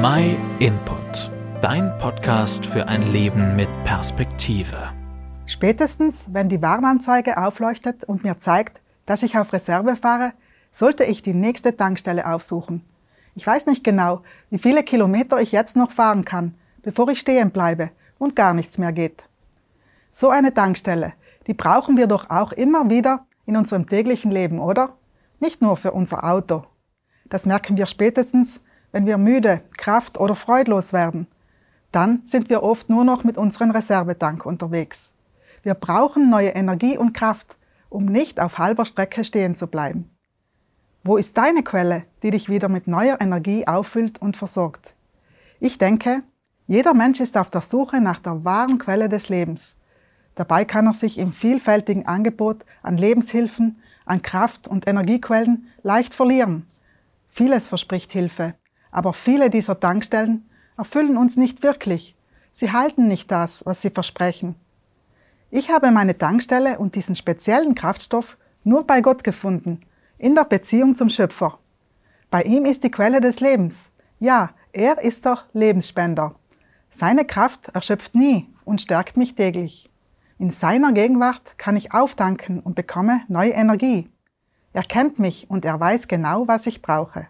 My Input, dein Podcast für ein Leben mit Perspektive. Spätestens, wenn die Warnanzeige aufleuchtet und mir zeigt, dass ich auf Reserve fahre, sollte ich die nächste Tankstelle aufsuchen. Ich weiß nicht genau, wie viele Kilometer ich jetzt noch fahren kann, bevor ich stehen bleibe und gar nichts mehr geht. So eine Tankstelle, die brauchen wir doch auch immer wieder in unserem täglichen Leben, oder? Nicht nur für unser Auto. Das merken wir spätestens, wenn wir müde, kraft- oder freudlos werden. Dann sind wir oft nur noch mit unserem Reservetank unterwegs. Wir brauchen neue Energie und Kraft, um nicht auf halber Strecke stehen zu bleiben. Wo ist deine Quelle, die dich wieder mit neuer Energie auffüllt und versorgt? Ich denke, jeder Mensch ist auf der Suche nach der wahren Quelle des Lebens. Dabei kann er sich im vielfältigen Angebot an Lebenshilfen, an Kraft- und Energiequellen leicht verlieren. Vieles verspricht Hilfe, aber viele dieser Tankstellen erfüllen uns nicht wirklich. Sie halten nicht das, was sie versprechen. Ich habe meine Tankstelle und diesen speziellen Kraftstoff nur bei Gott gefunden, in der Beziehung zum Schöpfer. Bei ihm ist die Quelle des Lebens. Ja, er ist der Lebensspender. Seine Kraft erschöpft nie und stärkt mich täglich. In seiner Gegenwart kann ich auftanken und bekomme neue Energie. Er kennt mich und er weiß genau, was ich brauche.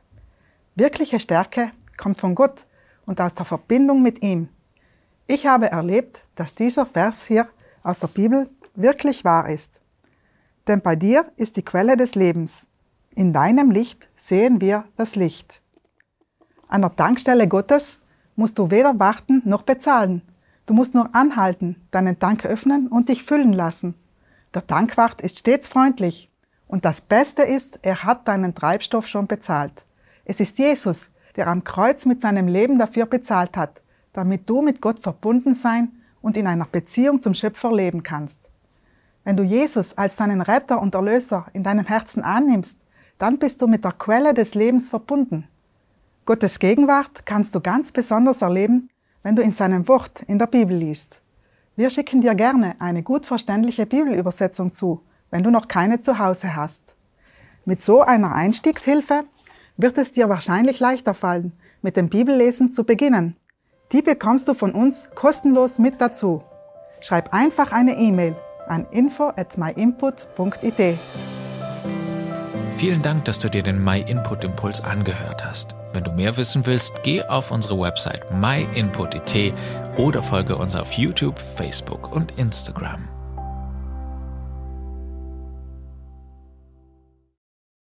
Wirkliche Stärke kommt von Gott und aus der Verbindung mit ihm. Ich habe erlebt, dass dieser Vers hier aus der Bibel wirklich wahr ist. Denn bei dir ist die Quelle des Lebens. In deinem Licht sehen wir das Licht. An der Tankstelle Gottes musst du weder warten noch bezahlen. Du musst nur anhalten, deinen Tank öffnen und dich füllen lassen. Der Tankwart ist stets freundlich. Und das Beste ist, er hat deinen Treibstoff schon bezahlt. Es ist Jesus, der am Kreuz mit seinem Leben dafür bezahlt hat, damit du mit Gott verbunden sein und in einer Beziehung zum Schöpfer leben kannst. Wenn du Jesus als deinen Retter und Erlöser in deinem Herzen annimmst, dann bist du mit der Quelle des Lebens verbunden. Gottes Gegenwart kannst du ganz besonders erleben, wenn du in seinem Wort in der Bibel liest. Wir schicken dir gerne eine gut verständliche Bibelübersetzung zu, wenn du noch keine zu Hause hast. Mit so einer Einstiegshilfe wird es dir wahrscheinlich leichter fallen, mit dem Bibellesen zu beginnen. Die bekommst du von uns kostenlos mit dazu. Schreib einfach eine E-Mail an info at myinput.it. Vielen Dank, dass du dir den My Input Impuls angehört hast. Wenn du mehr wissen willst, geh auf unsere Website myinput.it oder folge uns auf YouTube, Facebook und Instagram.